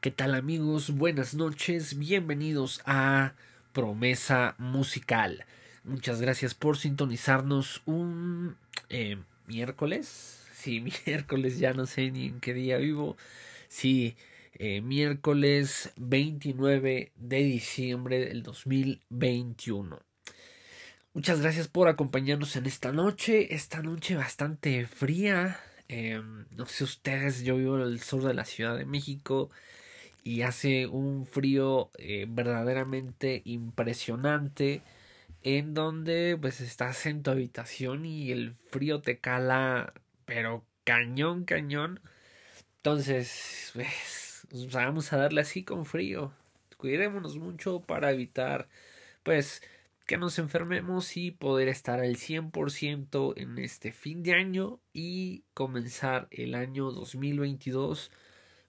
¿Qué tal amigos? Buenas noches, bienvenidos a Promesa Musical. Muchas gracias por sintonizarnos un eh, miércoles. Sí, miércoles, ya no sé ni en qué día vivo. Sí, eh, miércoles 29 de diciembre del 2021. Muchas gracias por acompañarnos en esta noche, esta noche bastante fría. Em, no sé ustedes, yo vivo en el sur de la Ciudad de México y hace un frío eh, verdaderamente impresionante en donde pues estás en tu habitación y el frío te cala pero cañón cañón. Entonces pues, vamos a darle así con frío. Cuidémonos mucho para evitar pues que nos enfermemos y poder estar al 100% en este fin de año y comenzar el año 2022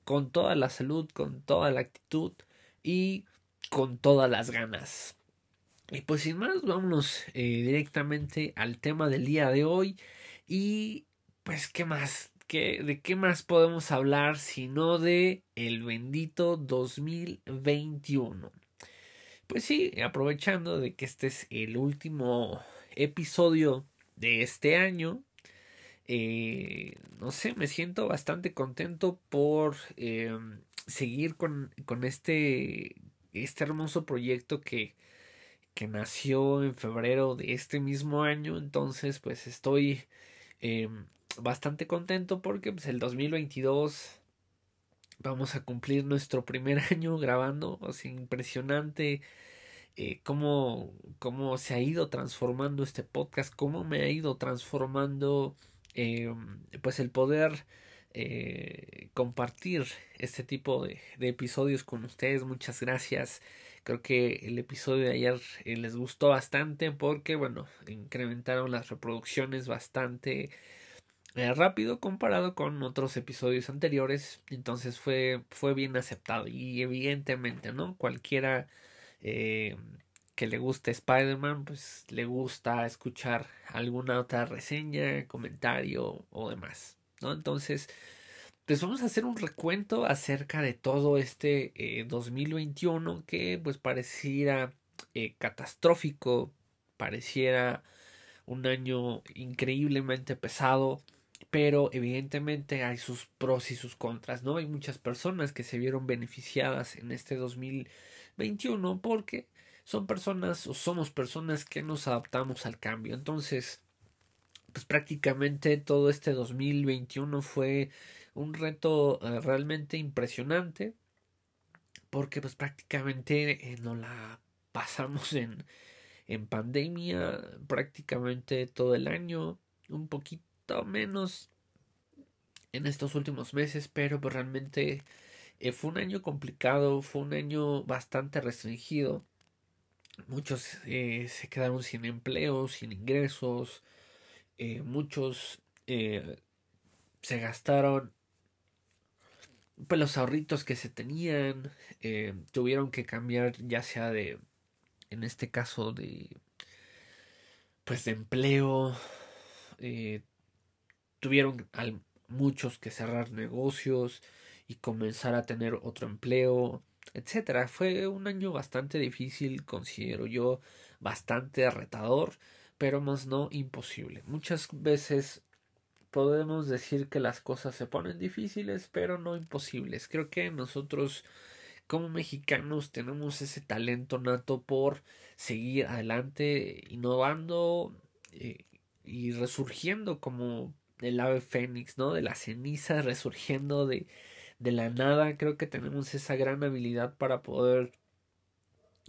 con toda la salud, con toda la actitud y con todas las ganas. Y pues sin más, vámonos eh, directamente al tema del día de hoy. Y pues, ¿qué más? ¿Qué, ¿De qué más podemos hablar sino de el bendito 2021? Pues sí, aprovechando de que este es el último episodio de este año, eh, no sé, me siento bastante contento por eh, seguir con, con, este, este hermoso proyecto que, que nació en febrero de este mismo año. Entonces, pues estoy eh, bastante contento porque pues, el 2022 vamos a cumplir nuestro primer año grabando. Impresionante. Cómo, cómo se ha ido transformando este podcast, cómo me ha ido transformando eh, pues el poder eh, compartir este tipo de, episodios con ustedes. Muchas gracias. Creo que el episodio de ayer eh, les gustó bastante porque, bueno, incrementaron las reproducciones bastante rápido comparado con otros episodios anteriores. Entonces fue, fue bien aceptado. Y evidentemente, ¿no? Cualquiera que le guste Spider-Man, pues le gusta escuchar alguna otra reseña, comentario o demás, ¿no? Entonces, pues vamos a hacer un recuento acerca de todo este 2021 eh, que pues pareciera eh, catastrófico, pareciera un año increíblemente pesado, pero evidentemente hay sus pros y sus contras, ¿no? Hay muchas personas que se vieron beneficiadas en este 2021 porque son personas o somos personas que nos adaptamos al cambio. Entonces, pues prácticamente todo este 2021 fue un reto eh, realmente impresionante porque pues prácticamente eh, nos la pasamos en, en pandemia prácticamente todo el año, un poquito menos en estos últimos meses, pero pues realmente eh, fue un año complicado, fue un año bastante restringido Muchos eh, se quedaron sin empleo, sin ingresos. Eh, muchos eh, se gastaron pues, los ahorritos que se tenían. tuvieron que cambiar ya sea de, en este caso, de pues de empleo. tuvieron muchos que cerrar negocios y comenzar a tener otro empleo etcétera. Fue un año bastante difícil, considero yo, bastante retador, pero más no imposible. Muchas veces podemos decir que las cosas se ponen difíciles, pero no imposibles. Creo que nosotros como mexicanos tenemos ese talento nato por seguir adelante, innovando eh, y resurgiendo como el ave fénix, ¿no? De la ceniza, resurgiendo de, de la nada. Creo que tenemos esa gran habilidad para poder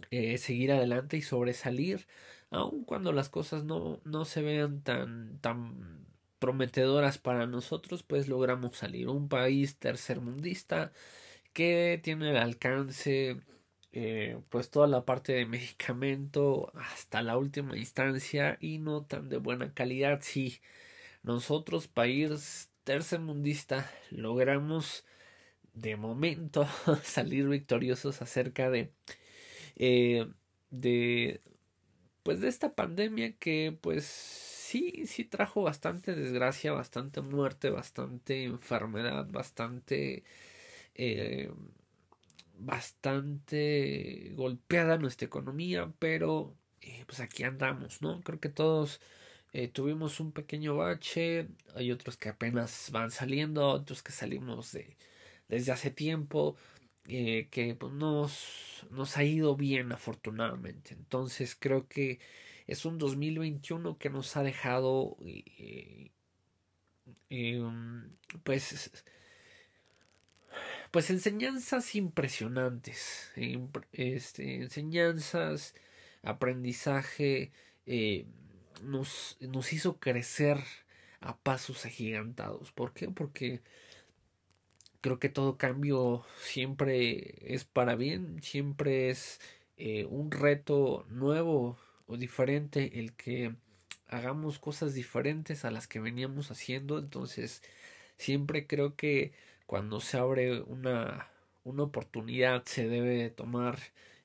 eh, seguir adelante y sobresalir, aun cuando las cosas no, no se vean tan, tan prometedoras para nosotros, pues logramos salir. Un país tercermundista que tiene el alcance, eh, pues toda la parte de medicamento hasta la última instancia y no tan de buena calidad. Si nosotros, país tercermundista, logramos de momento salir victoriosos acerca de eh, de pues de esta pandemia que pues sí sí trajo bastante desgracia bastante muerte bastante enfermedad bastante eh, bastante golpeada nuestra economía, pero eh, pues aquí andamos, ¿no? Creo que todos tuvimos un pequeño bache, hay otros que apenas van saliendo, otros que salimos de desde hace tiempo, eh, que pues, nos, nos ha ido bien afortunadamente. Entonces creo que es un 2021 que nos ha dejado em, pues pues enseñanzas impresionantes, este, enseñanzas, aprendizaje, eh, nos, nos hizo crecer a pasos agigantados. ¿Por qué? Porque creo que todo cambio siempre es para bien, siempre es eh, un reto nuevo o diferente el que hagamos cosas diferentes a las que veníamos haciendo. Entonces, siempre creo que cuando se abre una, una oportunidad se debe tomar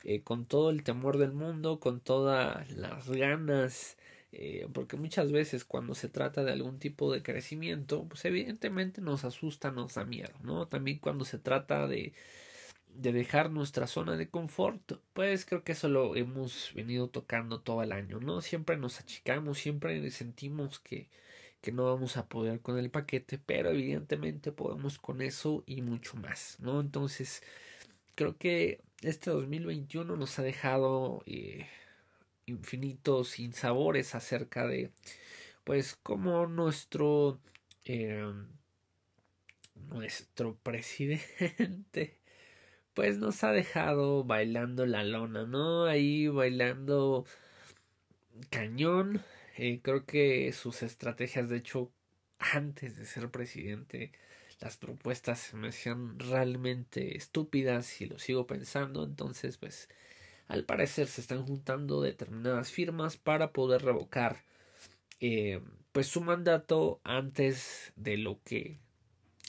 eh, con todo el temor del mundo, con todas las ganas, eh, porque muchas veces cuando se trata de algún tipo de crecimiento, pues evidentemente nos asusta, nos da miedo, ¿no? También cuando se trata de, de dejar nuestra zona de confort, pues creo que eso lo hemos venido tocando todo el año, ¿no? Siempre nos achicamos, siempre sentimos que, que no vamos a poder con el paquete, pero evidentemente podemos con eso y mucho más, ¿no? Entonces, creo que este 2021 nos ha dejado eh, infinitos sinsabores acerca de, pues, cómo nuestro, eh, nuestro presidente, pues, nos ha dejado bailando la lona, ¿no? Ahí bailando cañón eh, creo que sus estrategias, de hecho, antes de ser presidente, las propuestas me hacían realmente estúpidas y lo sigo pensando. Entonces, pues, al parecer se están juntando determinadas firmas para poder revocar eh, pues su mandato antes de lo que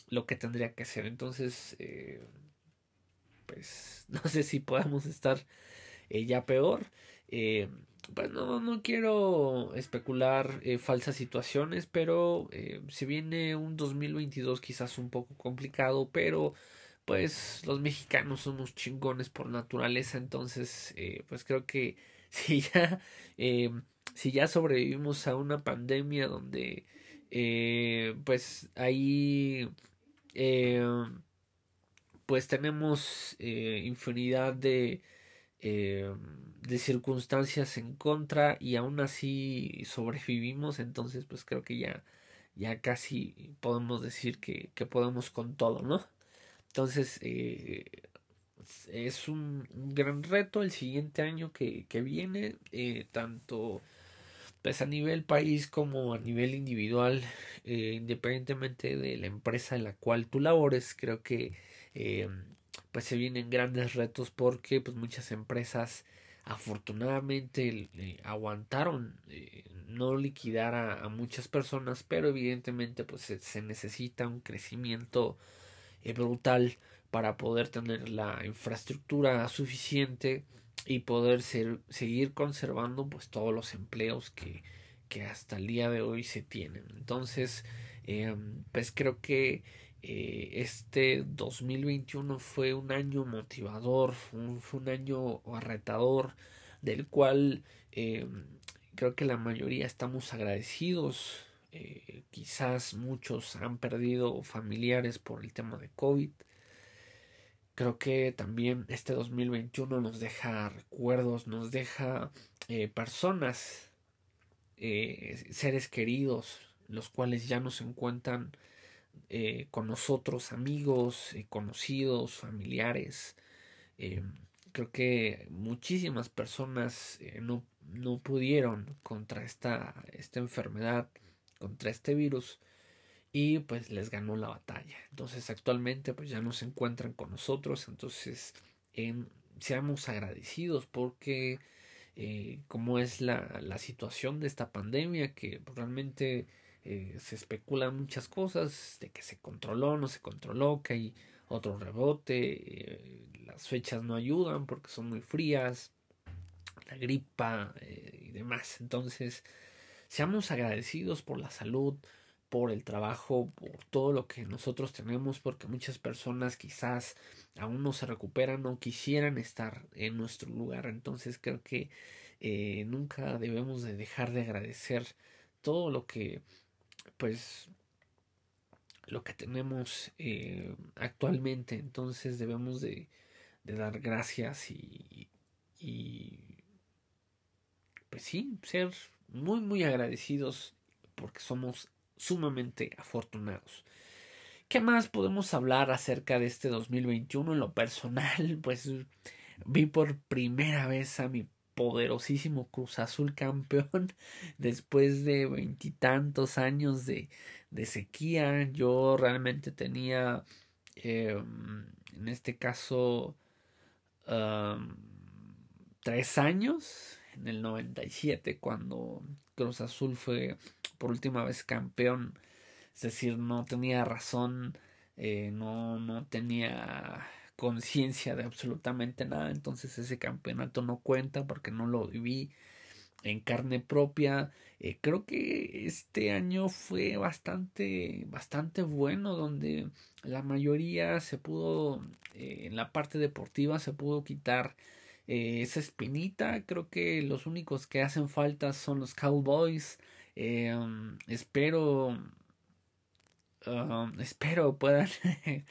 lo que tendría que hacer entonces eh, pues no sé si podamos estar ya peor. Eh, pues no, no quiero especular eh, falsas situaciones, pero eh, se viene un 2022 quizás un poco complicado, pero pues los mexicanos somos chingones por naturaleza, entonces eh, pues creo que si ya, eh, si ya sobrevivimos a una pandemia donde eh, pues ahí pues tenemos infinidad de eh, de circunstancias en contra y aún así sobrevivimos entonces pues creo que ya ya casi podemos decir que, que podemos con todo no entonces eh, es un, gran reto el siguiente año que, que viene eh, tanto pues a nivel país como a nivel individual eh, independientemente de la empresa en la cual tú labores creo que pues se vienen grandes retos porque pues muchas empresas afortunadamente aguantaron no liquidar a, muchas personas pero evidentemente pues se, necesita un crecimiento brutal para poder tener la infraestructura suficiente y poder ser, seguir conservando pues todos los empleos que, que hasta el día de hoy se tienen entonces eh, pues creo que eh, este 2021 fue un año motivador, fue un año arretador, del cual eh, creo que la mayoría estamos agradecidos. Eh, quizás muchos han perdido familiares por el tema de COVID. Creo que también este 2021 nos deja recuerdos, nos deja personas, seres queridos, los cuales ya no se encuentran eh, con nosotros, amigos, eh, conocidos, familiares. Eh, creo que muchísimas personas no, no, pudieron contra esta, esta enfermedad, contra este virus y pues les ganó la batalla. Entonces actualmente pues ya no se encuentran con nosotros, entonces seamos agradecidos porque como es la, la situación de esta pandemia que realmente eh, se especulan muchas cosas de que se controló, no se controló, que hay otro rebote, eh, las fechas no ayudan porque son muy frías, la gripa eh, y demás. Entonces, seamos agradecidos por la salud, por el trabajo, por todo lo que nosotros tenemos, porque muchas personas quizás aún no se recuperan o quisieran estar en nuestro lugar. Entonces creo que eh, nunca debemos de dejar de agradecer todo lo que pues lo que tenemos eh, actualmente entonces debemos de, dar gracias y, y pues sí ser muy muy agradecidos porque somos sumamente afortunados. ¿Qué más podemos hablar acerca de este 2021? En lo personal, pues vi por primera vez a mi poderosísimo Cruz Azul campeón después de veintitantos años de, de, sequía. Yo realmente tenía, em, en este caso, tres años, en el 97, cuando Cruz Azul fue por última vez campeón. Es decir, no tenía razón, eh, no, no tenía conciencia de absolutamente nada. Entonces ese campeonato no cuenta porque no lo viví en carne propia. Eh, creo que este año fue bastante, bastante bueno, donde la mayoría se pudo, eh, en la parte deportiva se pudo quitar esa espinita. Creo que los únicos que hacen falta son los Cowboys. Eh, um, espero, um, espero puedan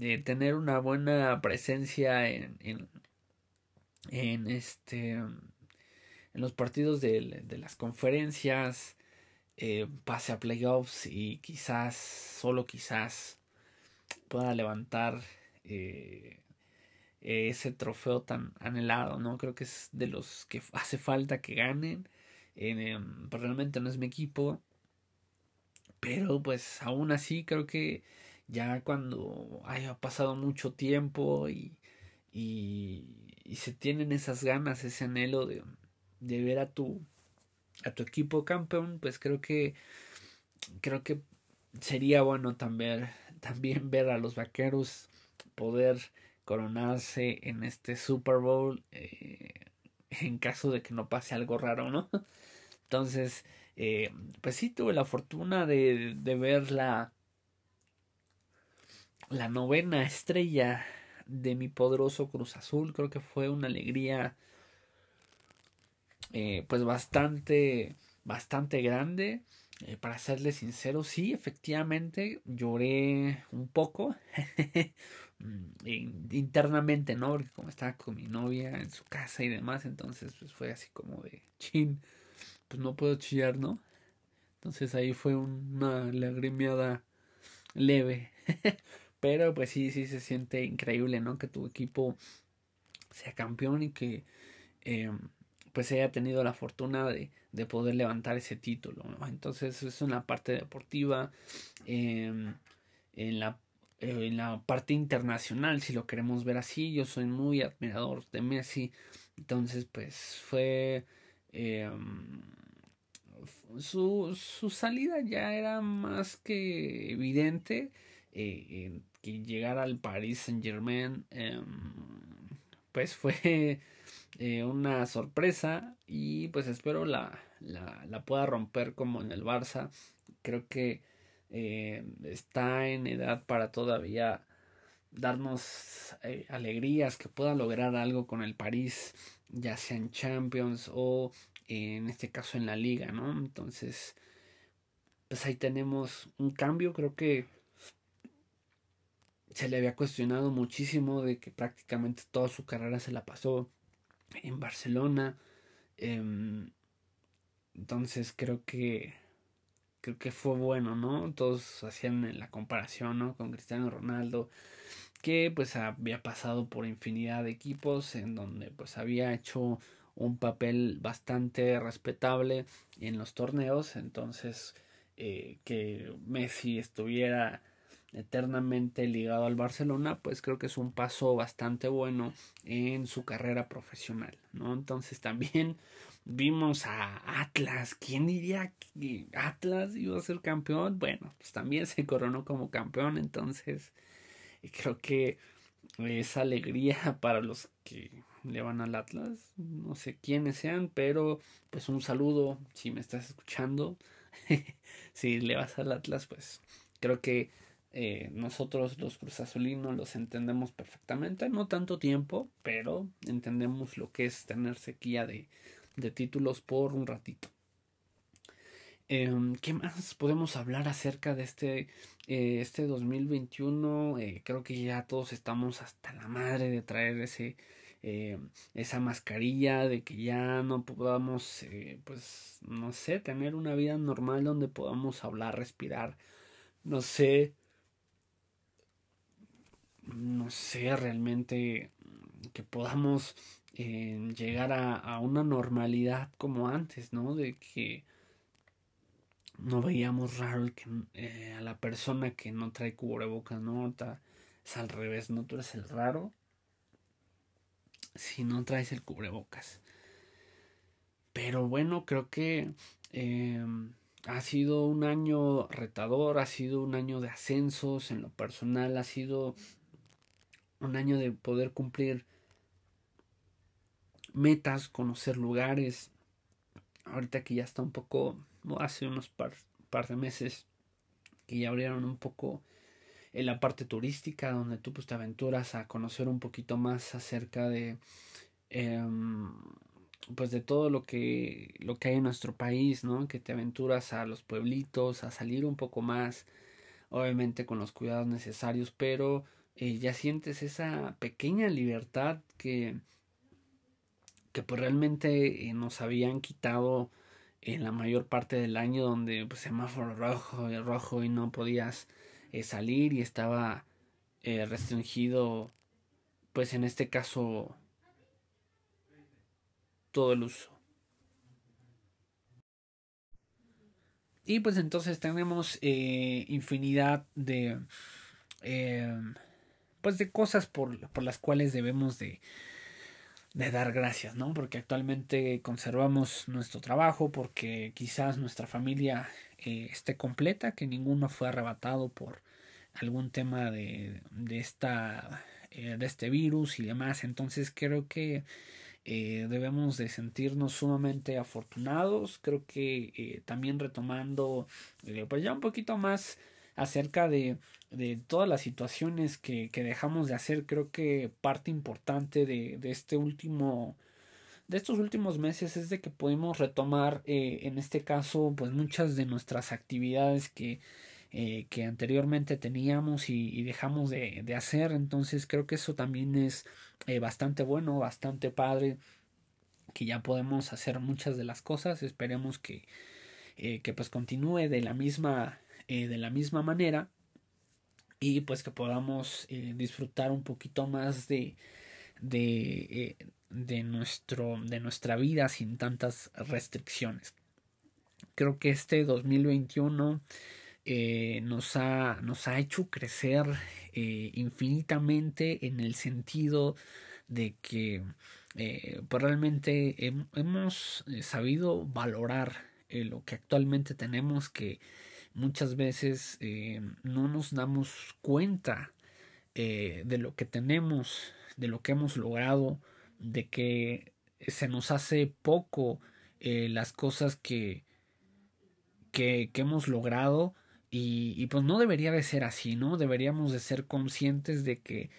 eh, tener una buena presencia en, en, este, um, en los partidos de, las conferencias, eh, pase a playoffs y quizás, solo quizás, pueda levantar ese trofeo tan anhelado, ¿no? Creo que es de los que hace falta que ganen pues realmente no es mi equipo. Pero pues aún así creo que ya cuando haya pasado mucho tiempo y, y, y se tienen esas ganas, ese anhelo de, de ver a tu, a tu equipo campeón, pues creo que creo que sería bueno también, también ver a los vaqueros poder coronarse en este Super Bowl eh, en caso de que no pase algo raro, ¿no? Entonces, eh, pues sí tuve la fortuna de, de ver la, la novena estrella de mi poderoso Cruz Azul. Creo que fue una alegría eh, pues bastante, bastante grande. Para serle sincero, sí, efectivamente lloré un poco internamente, ¿no? Porque como estaba con mi novia en su casa y demás, entonces pues fue así como de chin pues no puedo chillar, ¿no? Entonces ahí fue una lagrimiada leve. Pero pues sí, sí se siente increíble, ¿no? Que tu equipo sea campeón y que eh, pues haya tenido la fortuna de, de poder levantar ese título, ¿no? Entonces es una parte deportiva. Em, en la en la parte internacional, si lo queremos ver así, yo soy muy admirador de Messi. Entonces, pues fue eh, su, su salida ya era más que evidente eh, que llegar al Paris Saint Germain em, pues fue eh, una sorpresa. Y pues espero la, la, la, pueda romper como en el Barça. Creo que eh, está en edad para todavía darnos alegrías que pueda lograr algo con el París ya sea en Champions o en este caso en la liga, ¿no? Entonces, pues ahí tenemos un cambio, creo que se le había cuestionado muchísimo de que prácticamente toda su carrera se la pasó en Barcelona. Em, entonces creo que creo que fue bueno, ¿no? Todos hacían la comparación, ¿no? Con Cristiano Ronaldo, que pues había pasado por infinidad de equipos en donde pues había hecho un papel bastante respetable en los torneos, entonces eh, que Messi estuviera eternamente ligado al Barcelona, pues creo que es un paso bastante bueno en su carrera profesional, ¿no? Entonces también vimos a Atlas, ¿quién diría que Atlas iba a ser campeón? Bueno, pues también se coronó como campeón, entonces creo que esa alegría para los que le van al Atlas. No sé quiénes sean, pero pues un saludo si me estás escuchando. si le vas al Atlas, pues creo que eh, nosotros los cruzazulinos los entendemos perfectamente, no tanto tiempo, pero entendemos lo que es tener sequía de, de títulos por un ratito. Em, ¿Qué más podemos hablar acerca de este, eh, este 2021? Eh, creo que ya todos estamos hasta la madre de traer ese, eh, esa mascarilla, de que ya no podamos, pues, no sé, tener una vida normal donde podamos hablar, respirar, no sé, no sé realmente que podamos llegar a, una normalidad como antes, ¿no? De que no veíamos raro eh, a la persona que no trae cubrebocas, ¿no? es al revés, ¿no? Tú eres el raro si no traes el cubrebocas. Pero bueno, creo que em, ha sido un año retador, ha sido un año de ascensos en lo personal, ha sido un año de poder cumplir metas, conocer lugares. Ahorita que ya está un poco hace unos par, de meses que ya abrieron un poco en la parte turística donde tú pues te aventuras a conocer un poquito más acerca de em, pues de todo lo que lo que hay en nuestro país no que te aventuras a los pueblitos a salir un poco más obviamente con los cuidados necesarios pero eh, ya sientes esa pequeña libertad que que pues realmente eh, nos habían quitado en la mayor parte del año donde pues, semáforo rojo y rojo y no podías eh, salir y estaba eh, restringido pues en este caso todo el uso. Y pues entonces tenemos eh, infinidad de pues de cosas por, por las cuales debemos de de dar gracias, ¿no? Porque actualmente conservamos nuestro trabajo, porque quizás nuestra familia eh, esté completa, que ninguno fue arrebatado por algún tema de, de esta eh, de este virus y demás. Entonces creo que eh, debemos de sentirnos sumamente afortunados. Creo que también retomando pues ya un poquito más acerca de, de todas las situaciones que, que, dejamos de hacer. Creo que parte importante de, de, este último de estos últimos meses es de que pudimos retomar eh, en este caso pues muchas de nuestras actividades que eh, que anteriormente teníamos y, y dejamos de, de, hacer entonces creo que eso también es eh, bastante bueno bastante padre que ya podemos hacer muchas de las cosas esperemos que que pues continúe de la misma eh, de la misma manera y pues que podamos eh, disfrutar un poquito más de de, eh, de nuestro de nuestra vida sin tantas restricciones. Creo que este 2021 nos ha nos ha hecho crecer infinitamente en el sentido de que pues realmente hemos sabido valorar lo que actualmente tenemos que muchas veces eh, no nos damos cuenta eh, de lo que tenemos, de lo que hemos logrado, de que se nos hace poco eh, las cosas que, que, hemos logrado y, y, pues no debería de ser así, ¿no? Deberíamos de ser conscientes de que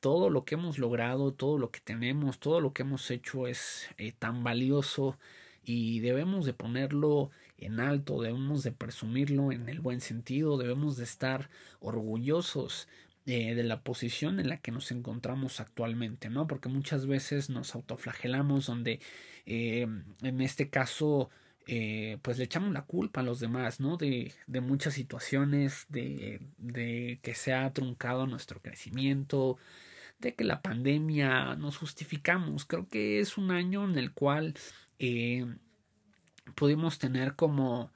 todo lo que hemos logrado, todo lo que tenemos, todo lo que hemos hecho es tan valioso y debemos de ponerlo en alto, debemos de presumirlo en el buen sentido, debemos de estar orgullosos eh, de la posición en la que nos encontramos actualmente, ¿no? Porque muchas veces nos autoflagelamos donde eh, en este caso eh, pues le echamos la culpa a los demás, ¿no? De, de muchas situaciones, de, de que se ha truncado nuestro crecimiento, de que la pandemia nos justificamos. Creo que es un año en el cual eh, pudimos tener como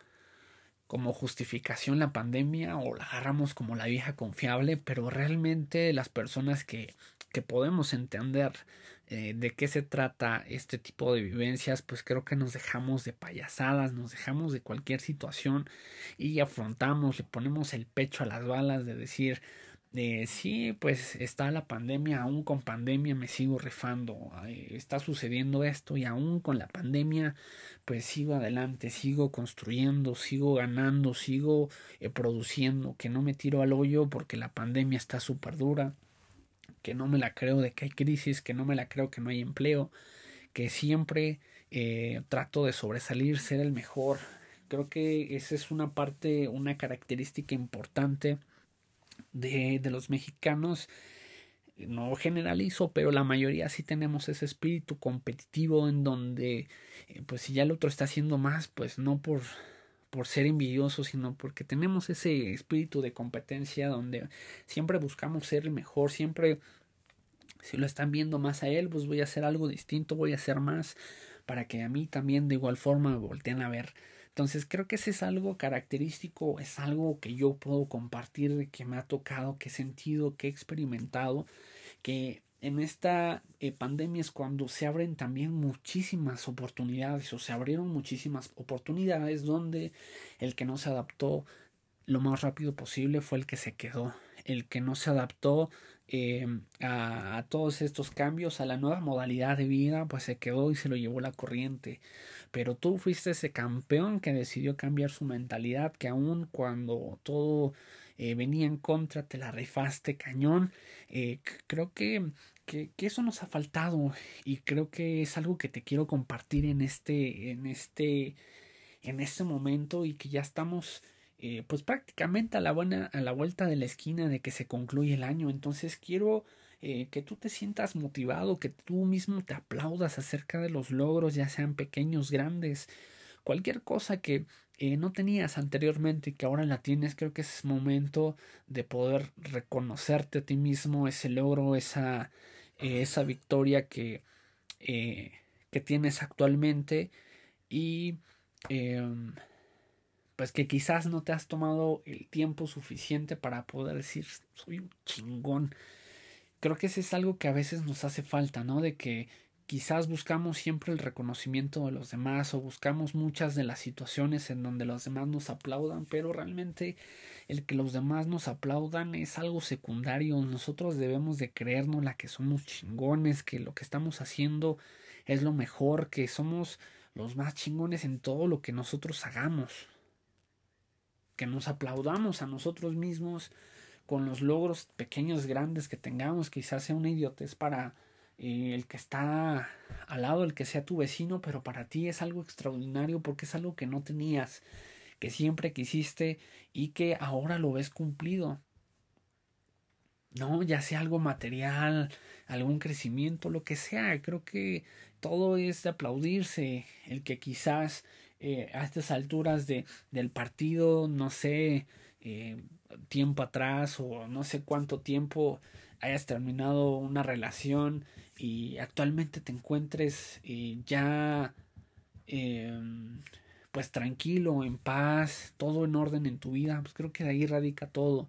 como justificación la pandemia o la agarramos como la vieja confiable, pero realmente las personas que, que podemos entender eh, de qué se trata este tipo de vivencias, pues creo que nos dejamos de payasadas, nos dejamos de cualquier situación y afrontamos, le ponemos el pecho a las balas de decir eh, sí, pues está la pandemia, aún con pandemia me sigo rifando, está sucediendo esto y aún con la pandemia pues sigo adelante, sigo construyendo, sigo ganando, sigo eh, produciendo, que no me tiro al hoyo porque la pandemia está súper dura, que no me la creo de que hay crisis, que no me la creo que no hay empleo, que siempre eh, trato de sobresalir, ser el mejor. Creo que esa es una parte, una característica importante de, de los mexicanos no generalizo, pero la mayoría sí tenemos ese espíritu competitivo en donde, eh, pues si ya el otro está haciendo más, pues no por, por ser envidioso, sino porque tenemos ese espíritu de competencia donde siempre buscamos ser el mejor, siempre si lo están viendo más a él, pues voy a hacer algo distinto, voy a hacer más para que a mí también de igual forma volteen a ver. Entonces creo que ese es algo característico, es algo que yo puedo compartir, que me ha tocado, que he sentido, que he experimentado, que en esta eh, pandemia es cuando se abren también muchísimas oportunidades o se abrieron muchísimas oportunidades donde el que no se adaptó lo más rápido posible fue el que se quedó, el que no se adaptó eh, a, a, todos estos cambios, a la nueva modalidad de vida, pues se quedó y se lo llevó la corriente pero tú fuiste ese campeón que decidió cambiar su mentalidad, que aun cuando todo eh, venía en contra, te la rifaste cañón. Eh, creo que, que, eso nos ha faltado y creo que es algo que te quiero compartir en este, en este, en este momento y que ya estamos eh, pues prácticamente a la buena, a la vuelta de la esquina de que se concluye el año. Entonces quiero eh, que tú te sientas motivado, que tú mismo te aplaudas acerca de los logros, ya sean pequeños, grandes, cualquier cosa que eh, no tenías anteriormente y que ahora la tienes, creo que es momento de poder reconocerte a ti mismo ese logro, esa, eh, esa victoria que, que tienes actualmente. Y em, pues que quizás no te has tomado el tiempo suficiente para poder decir soy un chingón creo que ese es algo que a veces nos hace falta, ¿no? De que quizás buscamos siempre el reconocimiento de los demás o buscamos muchas de las situaciones en donde los demás nos aplaudan, pero realmente el que los demás nos aplaudan es algo secundario. Nosotros debemos de creernos la que somos chingones, que lo que estamos haciendo es lo mejor, que somos los más chingones en todo lo que nosotros hagamos. Que nos aplaudamos a nosotros mismos con los logros pequeños, grandes que tengamos, quizás sea una idiotez para eh, el que está al lado, el que sea tu vecino, pero para ti es algo extraordinario porque es algo que no tenías, que siempre quisiste y que ahora lo ves cumplido. No, ya sea algo material, algún crecimiento, lo que sea, creo que todo es de aplaudirse. El que quizás eh, a estas alturas de, del partido, no sé, eh, tiempo atrás o no sé cuánto tiempo hayas terminado una relación y actualmente te encuentres eh, ya em, pues tranquilo, en paz, todo en orden en tu vida, pues creo que de ahí radica todo.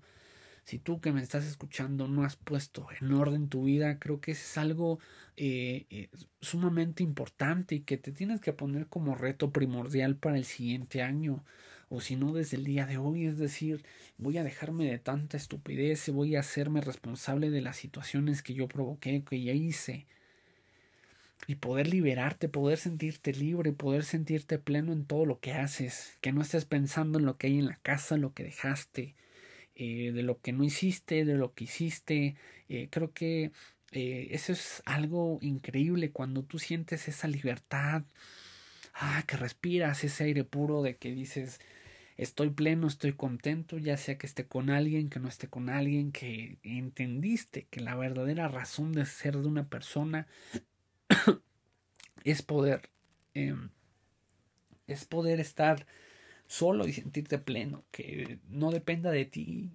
Si tú que me estás escuchando no has puesto en orden tu vida, creo que es algo eh, eh, sumamente importante y que te tienes que poner como reto primordial para el siguiente año o si no desde el día de hoy, es decir, voy a dejarme de tanta estupidez, voy a hacerme responsable de las situaciones que yo provoqué, que ya hice, y poder liberarte, poder sentirte libre, poder sentirte pleno en todo lo que haces, que no estés pensando en lo que hay en la casa, lo que dejaste, eh, de lo que no hiciste, de lo que hiciste, eh, creo que eh, eso es algo increíble cuando tú sientes esa libertad, ah, que respiras ese aire puro de que dices, estoy pleno, estoy contento, ya sea que esté con alguien, que no esté con alguien, que entendiste que la verdadera razón de ser de una persona es poder, em, es poder estar solo y sentirte pleno, que no dependa de ti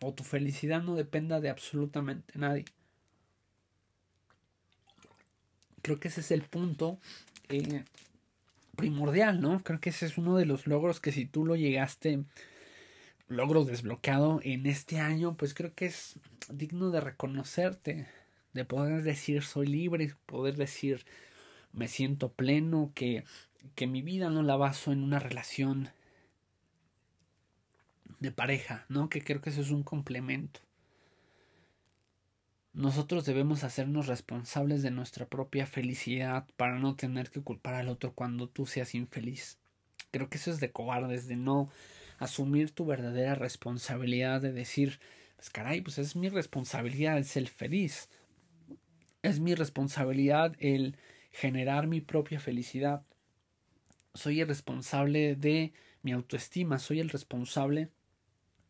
o tu felicidad no dependa de absolutamente nadie. Creo que ese es el punto eh, primordial, ¿no? Creo que ese es uno de los logros que si tú lo llegaste, logro desbloqueado en este año, pues creo que es digno de reconocerte, de poder decir soy libre, poder decir me siento pleno, que, que mi vida no la baso en una relación de pareja, ¿no? Que creo que eso es un complemento. Nosotros debemos hacernos responsables de nuestra propia felicidad para no tener que culpar al otro cuando tú seas infeliz. Creo que eso es de cobardes, de no asumir tu verdadera responsabilidad de decir, pues caray, pues es mi responsabilidad el ser feliz. Es mi responsabilidad el generar mi propia felicidad. Soy el responsable de mi autoestima, soy el responsable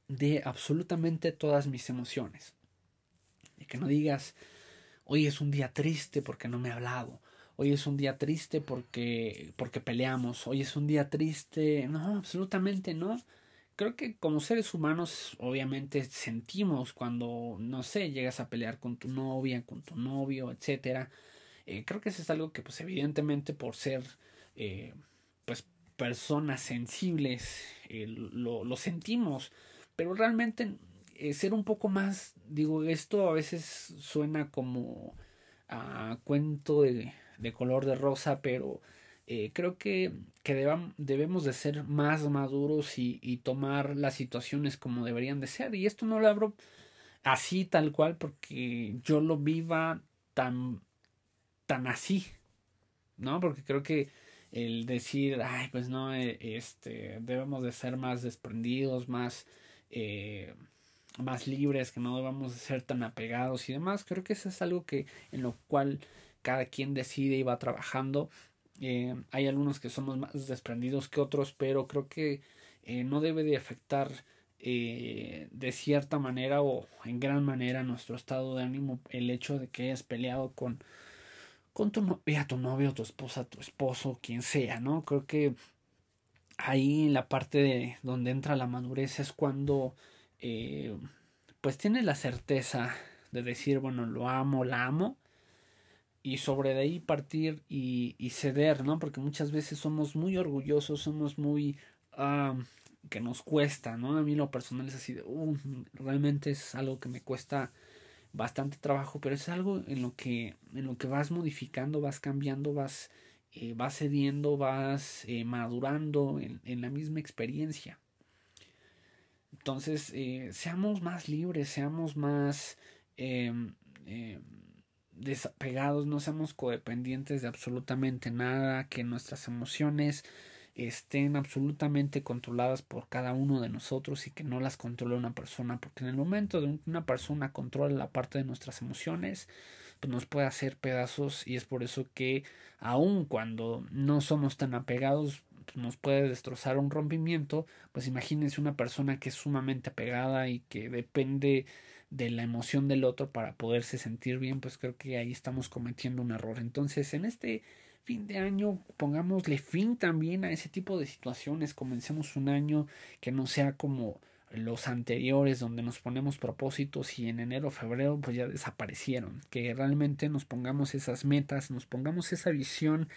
de absolutamente todas mis emociones. Que no digas, hoy es un día triste porque no me ha hablado, hoy es un día triste porque porque peleamos, hoy es un día triste, no, absolutamente no. Creo que como seres humanos obviamente sentimos cuando no sé, llegas a pelear con tu novia, con tu novio, etcétera. Eh, creo que eso es algo que pues evidentemente por ser eh, pues personas sensibles eh, lo, lo sentimos pero realmente eh, ser un poco más, digo, esto a veces suena como a cuento de, de color de rosa, pero eh, creo que, que debemos de ser más maduros y, tomar las situaciones como deberían de ser. Y esto no lo abro así tal cual porque yo lo viva tan, tan así, ¿no? Porque creo que el decir, ay, pues no, eh, este, debemos de ser más desprendidos, más más libres, que no debamos ser tan apegados y demás. Creo que eso es algo que en lo cual cada quien decide y va trabajando. Eh, hay algunos que somos más desprendidos que otros, pero creo que eh, no debe de afectar eh, de cierta manera o en gran manera nuestro estado de ánimo el hecho de que hayas peleado con con tu novia, tu novio, tu esposa, tu esposo, quien sea, ¿no? Creo que ahí en la parte de donde entra la madurez es cuando eh, pues tienes la certeza de decir bueno lo amo la amo y sobre de ahí partir y, ceder no porque muchas veces somos muy orgullosos somos muy que nos cuesta no a mí lo personal es así de uh, realmente es algo que me cuesta bastante trabajo pero es algo en lo que en lo que vas modificando vas cambiando vas eh, vas cediendo, vas eh, madurando en, la misma experiencia. Entonces, eh, seamos más libres, seamos más em, desapegados, no seamos codependientes de absolutamente nada, que nuestras emociones estén absolutamente controladas por cada uno de nosotros y que no las controle una persona, porque en el momento de una persona controla la parte de nuestras emociones, pues nos puede hacer pedazos y es por eso que aun cuando no somos tan apegados nos puede destrozar un rompimiento, pues imagínense una persona que es sumamente apegada y que depende de la emoción del otro para poderse sentir bien, pues creo que ahí estamos cometiendo un error. Entonces, en este fin de año pongámosle fin también a ese tipo de situaciones, comencemos un año que no sea como los anteriores donde nos ponemos propósitos y en enero febrero pues ya desaparecieron que realmente nos pongamos esas metas nos pongamos esa visión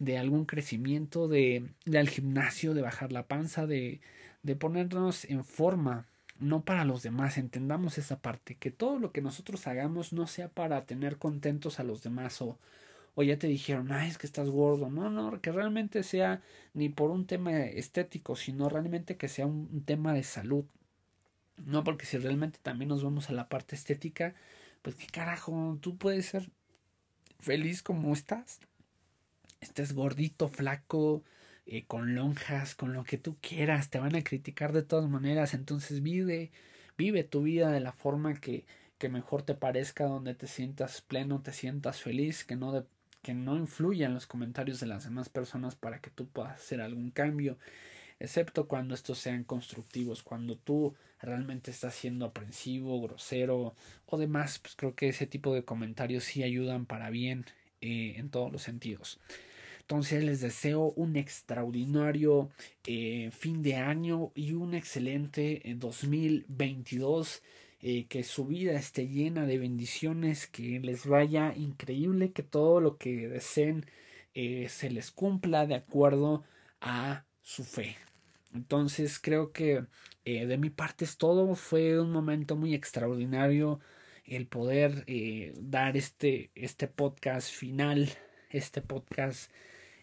de algún crecimiento de, al gimnasio de bajar la panza de, de ponernos en forma no para los demás entendamos esa parte que todo lo que nosotros hagamos no sea para tener contentos a los demás o o ya te dijeron, ay, es que estás gordo. No, no, que realmente sea ni por un tema estético, sino realmente que sea un, tema de salud. No, porque si realmente también nos vamos a la parte estética, pues qué carajo, tú puedes ser feliz como estás. Estés gordito, flaco, eh, con lonjas, con lo que tú quieras, te van a criticar de todas maneras, entonces vive, vive tu vida de la forma que, que mejor te parezca, donde te sientas pleno, te sientas feliz, que no de, que no influyan los comentarios de las demás personas para que tú puedas hacer algún cambio, excepto cuando estos sean constructivos, cuando tú realmente estás siendo aprensivo, grosero o demás, pues creo que ese tipo de comentarios sí ayudan para bien eh, en todos los sentidos. Entonces les deseo un extraordinario eh, fin de año y un excelente 2022. Eh, eh, que su vida esté llena de bendiciones, que les vaya increíble, que todo lo que deseen se les cumpla de acuerdo a su fe. Entonces creo que de mi parte es todo, fue un momento muy extraordinario el poder dar este, este podcast final, este podcast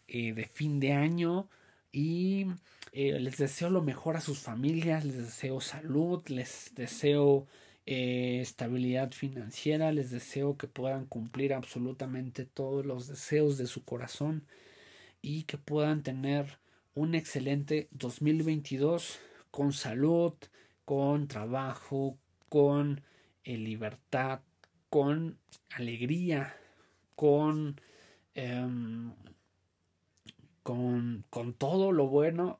de fin de año y les deseo lo mejor a sus familias, les deseo salud, les deseo eh, estabilidad financiera, les deseo que puedan cumplir absolutamente todos los deseos de su corazón y que puedan tener un excelente 2022 con salud, con trabajo, con eh, libertad, con alegría, con, em, con, con todo lo bueno.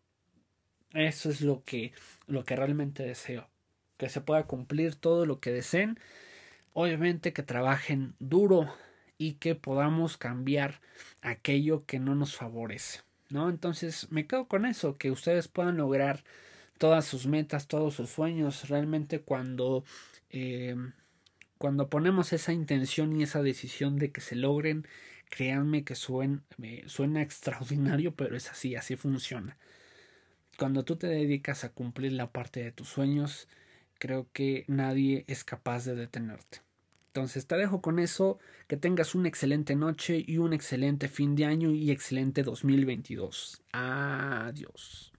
Eso es lo que, lo que realmente deseo. Que se pueda cumplir todo lo que deseen. Obviamente que trabajen duro y que podamos cambiar aquello que no nos favorece. ¿No? Entonces me quedo con eso, que ustedes puedan lograr todas sus metas, todos sus sueños. Realmente cuando, eh, cuando ponemos esa intención y esa decisión de que se logren, créanme que suena extraordinario, pero es así, así funciona. Cuando tú te dedicas a cumplir la parte de tus sueños, creo que nadie es capaz de detenerte. Entonces te dejo con eso, que tengas una excelente noche y un excelente fin de año y excelente 2022. Adiós.